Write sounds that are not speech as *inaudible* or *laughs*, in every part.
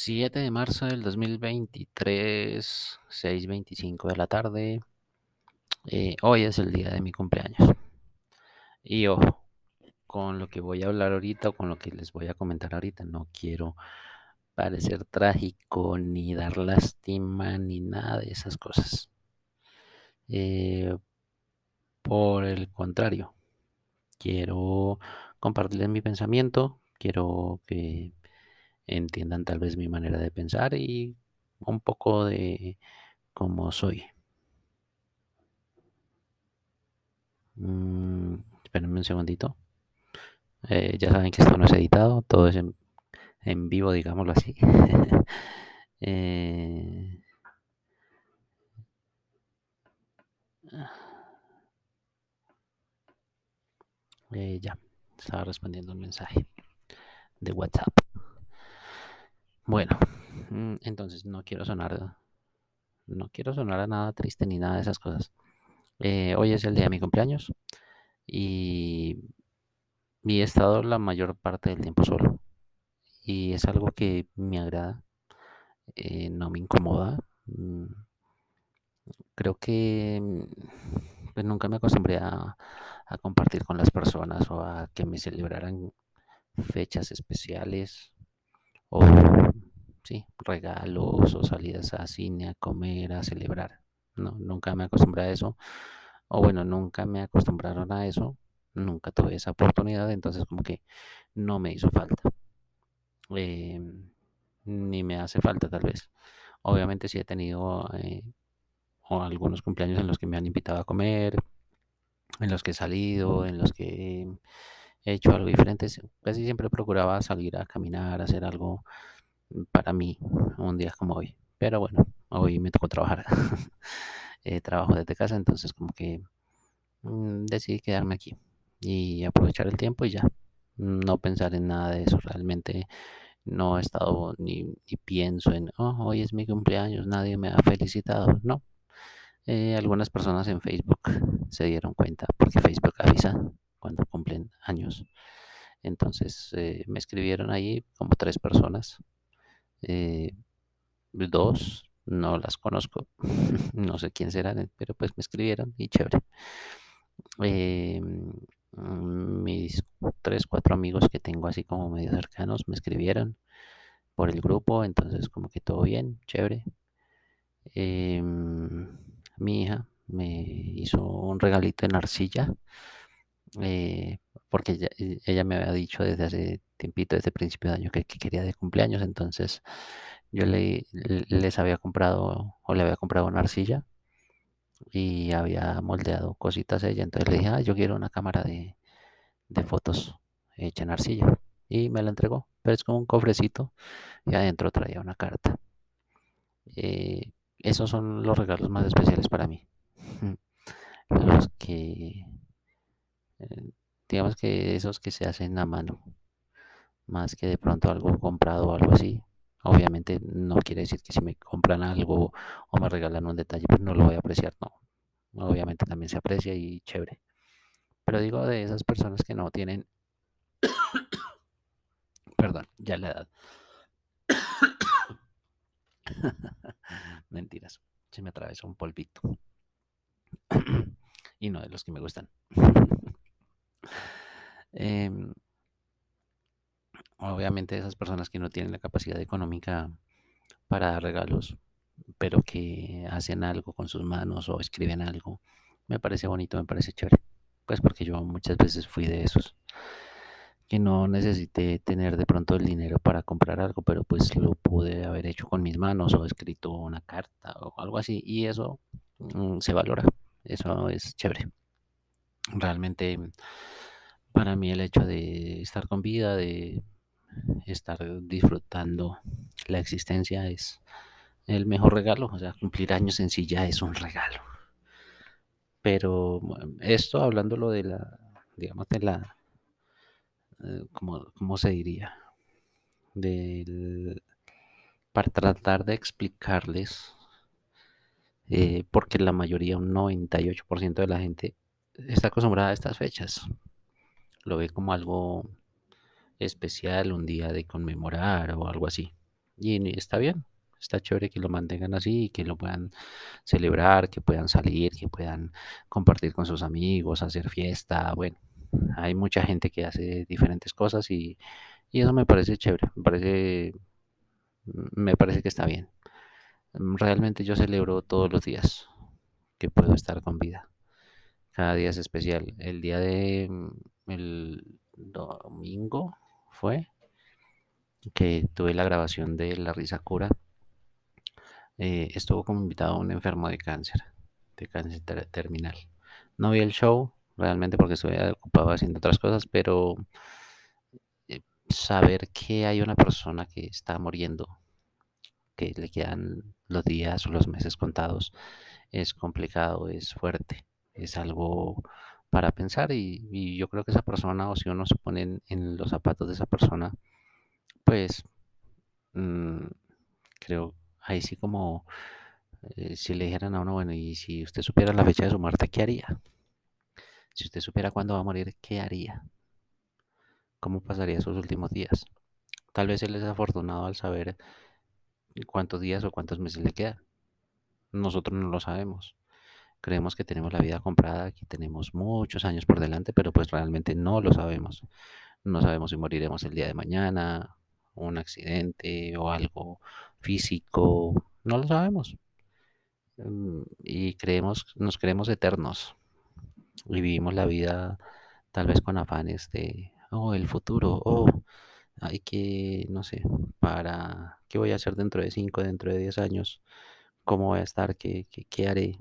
7 de marzo del 2023, 6.25 de la tarde. Eh, hoy es el día de mi cumpleaños. Y ojo, con lo que voy a hablar ahorita o con lo que les voy a comentar ahorita, no quiero parecer trágico, ni dar lástima, ni nada de esas cosas. Eh, por el contrario, quiero compartirles mi pensamiento, quiero que entiendan tal vez mi manera de pensar y un poco de cómo soy. Mm, espérenme un segundito. Eh, ya saben que esto no es editado, todo es en, en vivo, digámoslo así. *laughs* eh, eh, ya, estaba respondiendo un mensaje de WhatsApp. Bueno, mm, entonces no quiero sonar, no quiero sonar a nada triste ni nada de esas cosas. Eh, hoy es el día de mi cumpleaños y, he estado la mayor parte del tiempo solo y es algo que me agrada, eh, no me incomoda. Mm, creo que mm, pues nunca me acostumbré a, a compartir con las personas o a que me celebraran fechas especiales o sí, regalos o salidas a cine, a comer, a celebrar. No, nunca me acostumbré a eso. O bueno, nunca me acostumbraron a eso. Nunca tuve esa oportunidad, entonces como que no me hizo falta. Em, ni me hace falta tal vez. Obviamente sí he tenido eh, algunos cumpleaños en los que me han invitado a comer, en los que he salido, en los que he hecho algo diferente. Casi siempre procuraba salir a caminar, hacer algo para mí un día como hoy. Pero bueno, hoy me tocó trabajar. *laughs* Eh, trabajo desde casa, entonces como que mm, decidí quedarme aquí y aprovechar el tiempo y ya. No pensar en nada de eso. Realmente no he estado ni, pienso en, oh, hoy es mi cumpleaños, nadie me ha felicitado. No. Eh, algunas personas en Facebook se dieron cuenta porque Facebook avisa cuando cumplen años. Entonces eh, me escribieron ahí como tres personas eh, dos, no las conozco, *laughs* no sé quién serán, pero pues me escribieron y chévere. Eh, mis tres, cuatro amigos que tengo así como medio cercanos me escribieron por el grupo, entonces como que todo bien, chévere. Em, mi hija me hizo un regalito en arcilla, eh, porque ella, ella, me había dicho desde hace tiempito, desde principio de año, que, quería de cumpleaños. Entonces yo le, les había comprado o le había comprado una arcilla y había moldeado cositas ella. Entonces le dije, ah, yo quiero una cámara de, fotos hecha en arcilla. Y me la entregó. Pero es como un cofrecito y adentro traía una carta. Eh, esos son los regalos más especiales para mí. *laughs* Los que, eh, digamos que esos que se hacen a mano más que de pronto algo comprado o algo así. Obviamente no quiere decir que si me compran algo o me regalan un detalle, pues no lo voy a apreciar, no. Obviamente también se aprecia y chévere. Pero digo de esas personas que no tienen, *coughs* perdón, ya la edad. *coughs* Mentiras, se me atravesó un polvito. *coughs* y no de los que me gustan. *laughs* eh, obviamente esas personas que no tienen la capacidad económica para dar regalos, pero que hacen algo con sus manos o escriben algo, me parece bonito, me parece chévere. Pues porque yo muchas veces fui de esos que no necesité tener de pronto el dinero para comprar algo, pero pues lo pude haber hecho con mis manos o escrito una carta o algo así y eso mm, se valora, eso es chévere. Realmente para mí el hecho de estar con vida, de estar disfrutando la existencia es el mejor regalo. O sea, cumplir años en sí ya es un regalo. Pero esto hablándolo de la, digamos, de la, eh, ¿cómo, se diría? Del, para tratar de explicarles, eh, porque la mayoría, un 98% de la gente está acostumbrada a estas fechas. Lo ve como algo especial, un día de conmemorar o algo así. Y está bien, está chévere que lo mantengan así que lo puedan celebrar, que puedan salir, que puedan compartir con sus amigos, hacer fiesta. Bueno, hay mucha gente que hace diferentes cosas y, y eso me parece chévere, me parece, me parece que está bien. Realmente yo celebro todos los días que puedo estar con vida. Cada día es especial. El día de mm, el domingo fue que tuve la grabación de La Risa Cura. Eh, estuvo como invitado un enfermo de cáncer, de cáncer terminal. No vi el show realmente porque estuve ocupado haciendo otras cosas, pero eh, saber que hay una persona que está muriendo, que le quedan los días o los meses contados, es complicado, es fuerte, es algo para pensar y, yo creo que esa persona o si uno se pone en, los zapatos de esa persona, pues mm, creo ahí sí como eh, si le dijeran a uno, bueno, y si usted supiera la fecha de su muerte, ¿qué haría? Si usted supiera cuándo va a morir, ¿qué haría? ¿Cómo pasaría sus últimos días? Tal vez él es afortunado al saber cuántos días o cuántos meses le quedan. Nosotros no lo sabemos. Creemos que tenemos la vida comprada, que tenemos muchos años por delante, pero pues realmente no lo sabemos. No sabemos si moriremos el día de mañana, un accidente o algo físico, no lo sabemos. Mm, y creemos, nos creemos eternos y vivimos la vida tal vez con afanes de, oh, el futuro, oh, hay que, no sé, para, ¿qué voy a hacer dentro de 5, dentro de 10 años? ¿Cómo voy a estar? ¿Qué, qué, qué haré?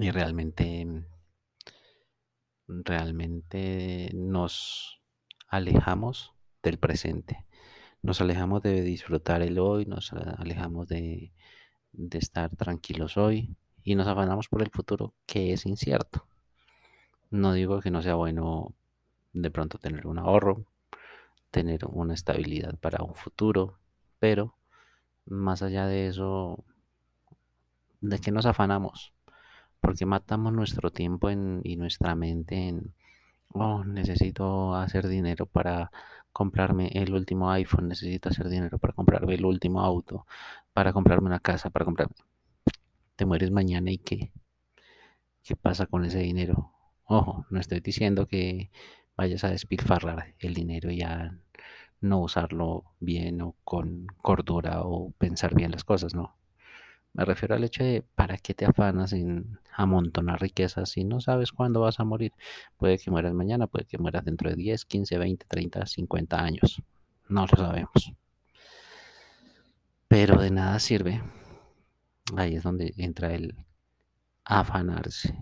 Y realmente, realmente nos alejamos del presente. Nos alejamos de disfrutar el hoy, nos alejamos de, de estar tranquilos hoy y nos afanamos por el futuro que es incierto. No digo que no sea bueno de pronto tener un ahorro, tener una estabilidad para un futuro, pero más allá de eso, ¿de qué nos afanamos? Porque matamos nuestro tiempo y nuestra mente en, oh, necesito hacer dinero para comprarme el último iPhone, necesito hacer dinero para comprarme el último auto, para comprarme una casa, para comprarme... Te mueres mañana y qué? ¿Qué pasa con ese dinero? Ojo, no estoy diciendo que vayas a despilfarrar el dinero y a no usarlo bien o con cordura o pensar bien las cosas, no. Me refiero al hecho de para qué te afanas en amontonar riquezas si no sabes cuándo vas a morir. Puede que mueras mañana, puede que mueras dentro de 10, 15, 20, 30, 50 años. No lo sabemos. Pero de nada sirve. Ahí es donde entra el afanarse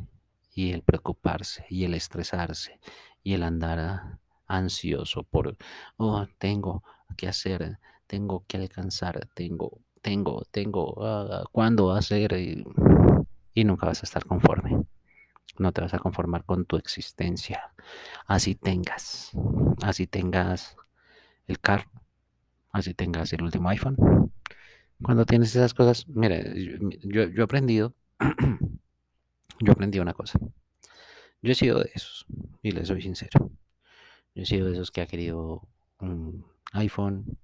y el preocuparse y el estresarse y el andar ansioso por, oh, tengo que hacer, tengo que alcanzar, tengo tengo, tengo, uh, cuándo va a ser y, nunca vas a estar conforme. No te vas a conformar con tu existencia. Así tengas, así tengas el carro, así tengas el último iPhone. Cuando tienes esas cosas, mira, yo, yo he aprendido, *clears throat* yo aprendí una cosa. Yo he sido de esos, y les soy sincero. Yo he sido de esos que ha querido un iPhone,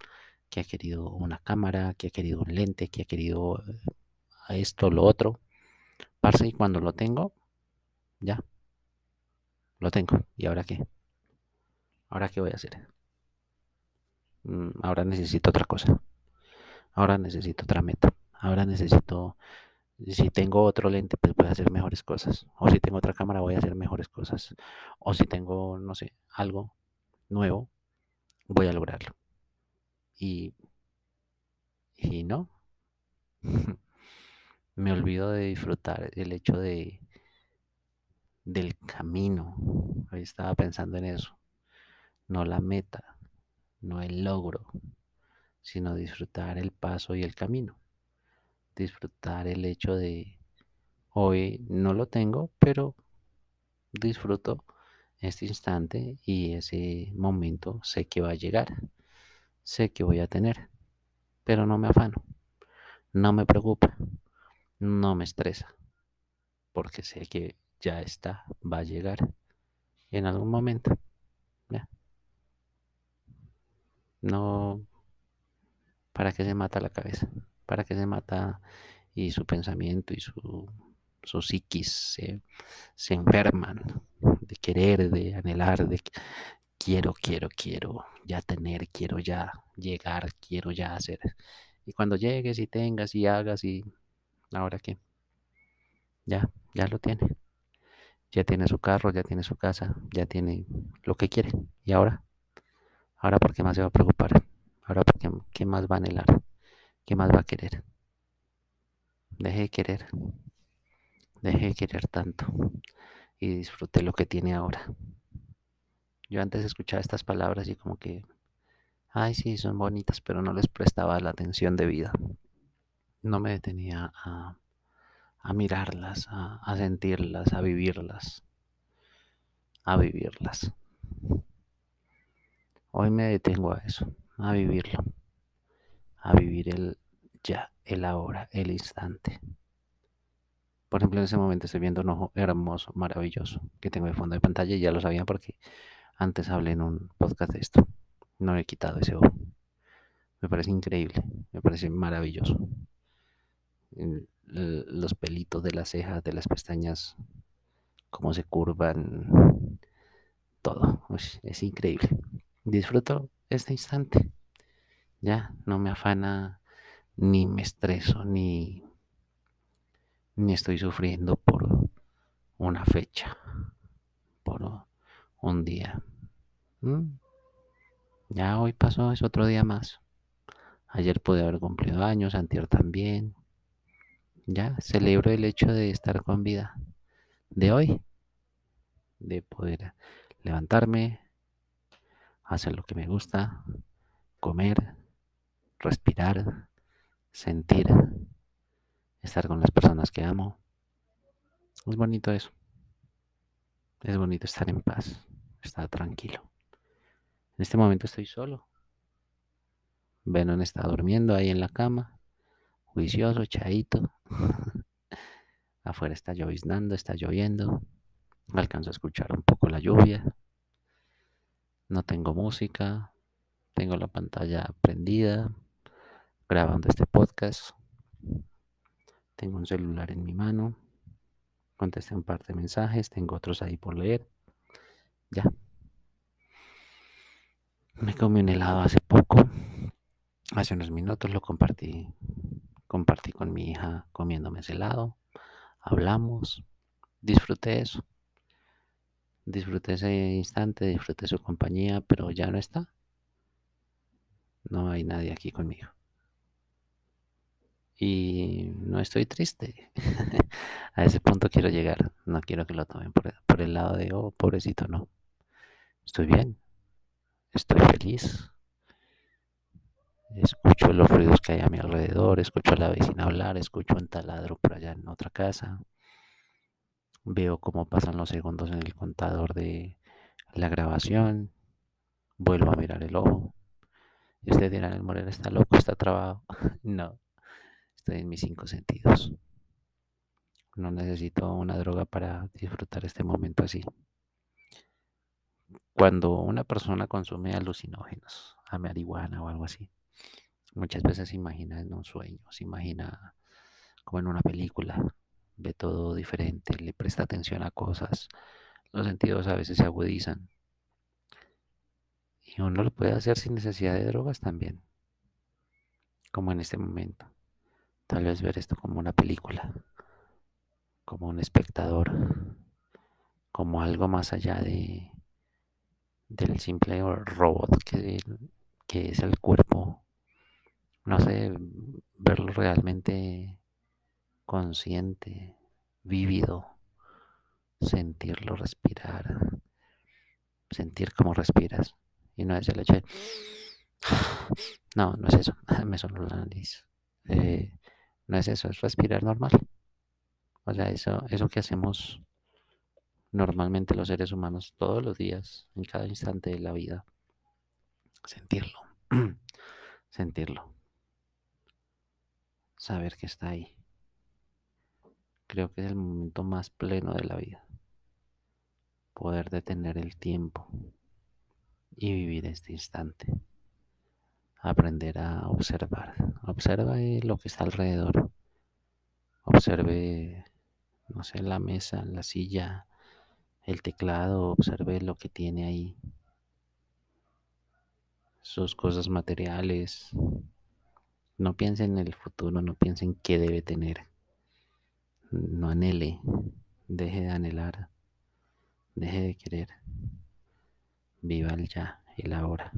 que ha querido una cámara, que ha querido un lente, que ha querido eh, esto, lo otro. Parce, y cuando lo tengo, ya, lo tengo. ¿Y ahora qué? ¿Ahora qué voy a hacer? Mm, ahora necesito otra cosa. Ahora necesito otra meta. Ahora necesito, si tengo otro lente, pues voy a hacer mejores cosas. O si tengo otra cámara, voy a hacer mejores cosas. O si tengo, no sé, algo nuevo, voy a lograrlo y, y no. *laughs* Me olvido de disfrutar el hecho de del camino. Hoy estaba pensando en eso. No la meta, no el logro, sino disfrutar el paso y el camino. Disfrutar el hecho de hoy no lo tengo, pero disfruto este instante y ese momento sé que va a llegar sé que voy a tener, pero no me afano, no me preocupa, no me estresa, porque sé que ya está, va a llegar en algún momento. No, ¿Para qué se mata la cabeza? ¿Para qué se mata y su pensamiento y su, su psiquis se, se enferman de querer, de anhelar, de quiero, quiero, quiero ya tener, quiero ya llegar, quiero ya hacer. Y cuando llegues y tengas y hagas y ahora qué, ya, ya lo tiene. Ya tiene su carro, ya tiene su casa, ya tiene lo que quiere. ¿Y ahora? Ahora, ¿por qué más se va a preocupar? Ahora, ¿por qué, qué más va a anhelar? ¿Qué más va a querer? Deje de querer. Deje de querer tanto. Y disfrute lo que tiene ahora. Yo antes escuchaba estas palabras y como que, ay, sí, son bonitas, pero no les prestaba la atención debida. No me detenía a a mirarlas, a, sentirlas, a vivirlas, a vivirlas. Hoy me detengo a eso, a vivirlo, a vivir el ya, el ahora, el instante. Por ejemplo, en ese momento estoy viendo un ojo hermoso, maravilloso, que tengo de fondo de pantalla y ya lo sabía porque antes hablé en un podcast de esto. No he quitado ese ojo. Me parece increíble, me parece maravilloso los pelitos de las cejas, de las pestañas, cómo se curvan, todo. es increíble. Disfruto este instante. Ya, no me afana, ni me estreso, ni, ni estoy sufriendo por una fecha, por un día. ¿Mm? Ya hoy pasó, es otro día más. Ayer pude haber cumplido años, antier también. Ya celebro el hecho de estar con vida, de hoy, de poder levantarme, hacer lo que me gusta, comer, respirar, sentir, estar con las personas que amo. Es bonito eso. Es bonito estar en paz, estar tranquilo. En este momento estoy solo. Venom está durmiendo ahí en la cama juicioso, chaito. *laughs* Afuera está lloviznando, está lloviendo. Alcanzo a escuchar un poco la lluvia. No tengo música. Tengo la pantalla prendida, grabando este podcast. Tengo un celular en mi mano. Contesté un par de mensajes. Tengo otros ahí por leer. Ya. Me comí un helado hace poco. Hace unos minutos lo compartí compartí con mi hija comiéndome ese helado, hablamos, disfruté eso, disfruté ese instante, disfruté su compañía, pero ya no está. No hay nadie aquí conmigo. Y no estoy triste. *laughs* A ese punto quiero llegar. No quiero que lo tomen por, por el lado de, oh, pobrecito, no. Estoy bien. Estoy feliz. Los ruidos que hay a mi alrededor, escucho a la vecina hablar, escucho un taladro por allá en otra casa. Veo cómo pasan los segundos en el contador de la grabación. Vuelvo a mirar el ojo. Y usted dirá, el Moreno está loco, está trabado. *laughs* no, estoy en mis cinco sentidos. No necesito una droga para disfrutar este momento así. Cuando una persona consume alucinógenos, a marihuana o algo así, Muchas veces se imagina en un sueño, se imagina como en una película, ve todo diferente, le presta atención a cosas, los sentidos a veces se agudizan. Y uno lo puede hacer sin necesidad de drogas también, como en este momento. Tal vez ver esto como una película, como un espectador, como algo más allá de del simple robot que, que es el cuerpo no sé, verlo realmente consciente, vívido, sentirlo respirar, sentir cómo respiras. Y no es el hecho de... No, no es eso, *laughs* me sonó la nariz. Eh, no es eso, es respirar normal. O sea, eso, eso que hacemos normalmente los seres humanos todos los días, en cada instante de la vida. Sentirlo. *clears throat* sentirlo saber que está ahí. Creo que es el momento más pleno de la vida. Poder detener el tiempo y vivir este instante. aprender a observar. Observe lo que está alrededor. Observe, no sé, la mesa, la silla, el teclado, observe lo que tiene ahí. Sus cosas materiales. No piense en el futuro, no piense en qué debe tener. No anhele, deje de anhelar, deje de querer. Viva el ya, el ahora,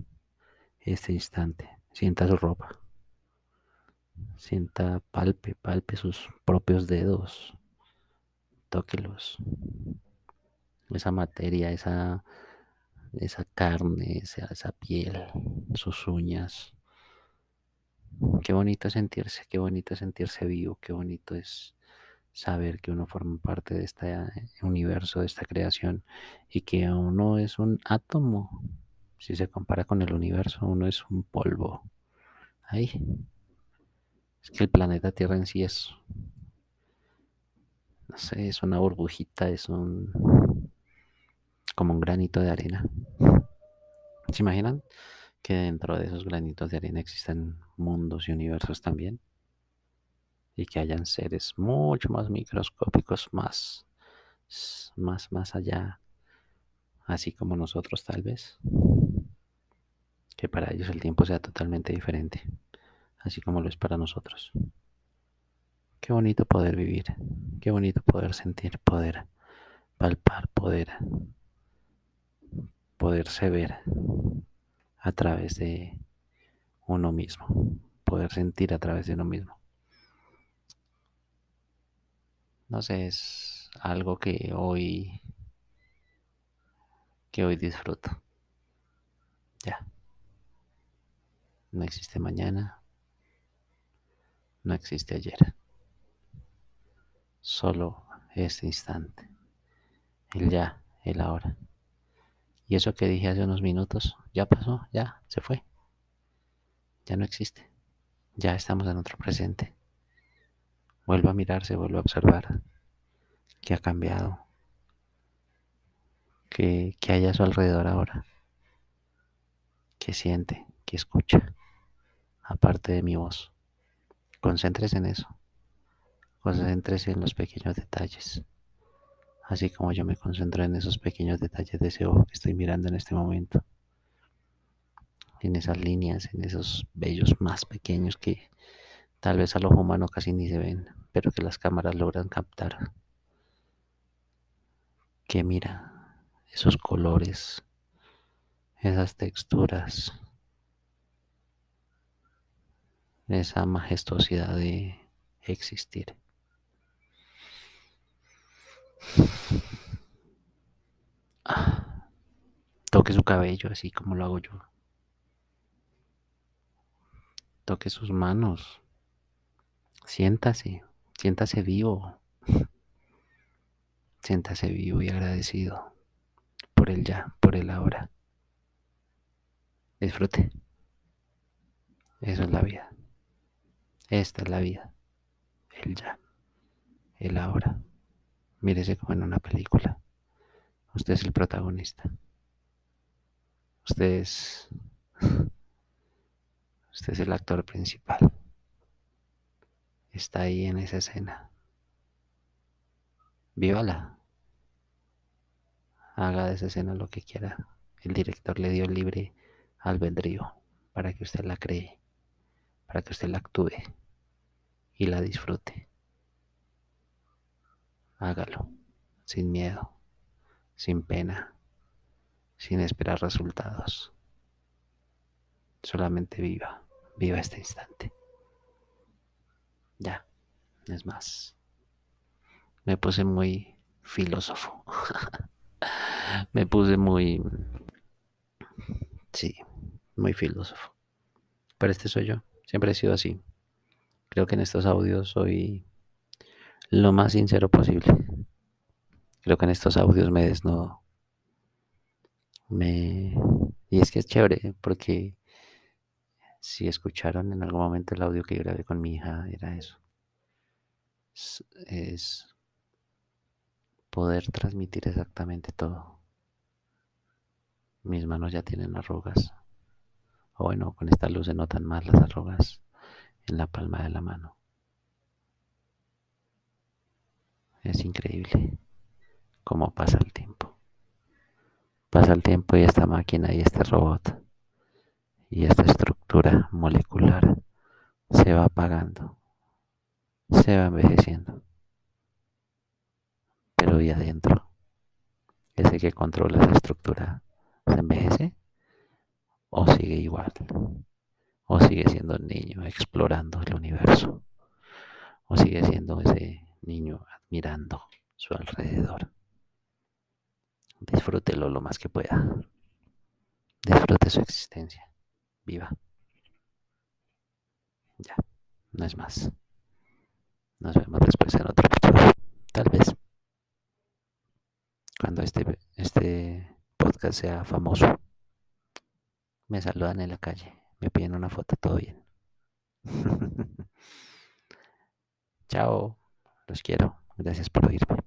este instante. Sienta su ropa. Sienta, palpe, palpe sus propios dedos. Tóquelos. Esa materia, esa, esa carne, esa, esa piel, sus uñas. Qué bonito sentirse, qué bonito sentirse vivo, qué bonito es saber que uno forma parte de este universo, de esta creación y que uno es un átomo si se compara con el universo, uno es un polvo. Ahí. Es que el planeta Tierra en sí es, no sé, es una burbujita, es un, como un granito de arena. ¿Se imaginan que dentro de esos granitos de arena existen mundos y universos también? Y que hayan seres mucho más microscópicos, más, más, más allá, así como nosotros tal vez que para ellos el tiempo sea totalmente diferente, así como lo es para nosotros. Qué bonito poder vivir, qué bonito poder sentir, poder palpar, poder poderse ver a través de uno mismo, poder sentir a través de uno mismo. No sé, es algo que hoy que hoy disfruto. Ya. No existe mañana. No existe ayer. Solo este instante. El ya, el ahora. Y eso que dije hace unos minutos, ya pasó, ya, se fue. Ya no existe. Ya estamos en otro presente. Vuelvo a mirarse, vuelvo a observar qué ha cambiado, qué, qué hay a su alrededor ahora, qué siente, qué escucha aparte de mi voz. Concéntrese en eso. Concéntrese en los pequeños detalles. Así como yo me concentro en esos pequeños detalles de ese ojo que estoy mirando en este momento. En esas líneas, en esos bellos más pequeños que tal vez al ojo humano casi ni se ven, pero que las cámaras logran captar. Que mira esos colores, esas texturas, esa majestuosidad de existir. Toque su cabello así como lo hago yo. Toque sus manos. Siéntase, siéntase vivo. Siéntase vivo y agradecido por el ya, por el ahora. Disfrute. Eso es la vida. Esta es la vida. El ya. El ahora. Mírese como en una película. Usted es el protagonista. Usted es. *laughs* Usted es el actor principal. Está ahí en esa escena. Vívala. Haga de esa escena lo que quiera. El director le dio libre albedrío para que usted la cree para que usted la actúe y la disfrute. Hágalo, sin miedo, sin pena, sin esperar resultados. Solamente viva, viva este instante. Ya, es más. Me puse muy filósofo. *laughs* Me puse muy... Sí, muy filósofo. Pero este soy yo. Siempre he sido así. Creo que en estos audios soy lo más sincero posible. Creo que en estos audios me desnudo. Me... Y es que es chévere porque si escucharon en algún momento el audio que grabé con mi hija, era eso. es poder transmitir exactamente todo. Mis manos ya tienen arrugas. O bueno, con esta luz se notan más las arrugas en la palma de la mano. Es increíble cómo pasa el tiempo. Pasa el tiempo y esta máquina y este robot y esta estructura molecular se va apagando, se va envejeciendo. Pero ¿y adentro? Ese que controla esa estructura, ¿se envejece? ¿O sigue igual? ¿O sigue siendo el niño explorando el universo? ¿O sigue siendo ese niño admirando su alrededor? Disfrútelo lo más que pueda. Disfrute su existencia. Viva. Ya, no es más. Nos vemos después en otro episodio. Tal vez. Cuando este, este podcast sea famoso. Me saludan en la calle. Me piden una foto. Todo bien. *laughs* Chao. Los quiero. Gracias por oírme.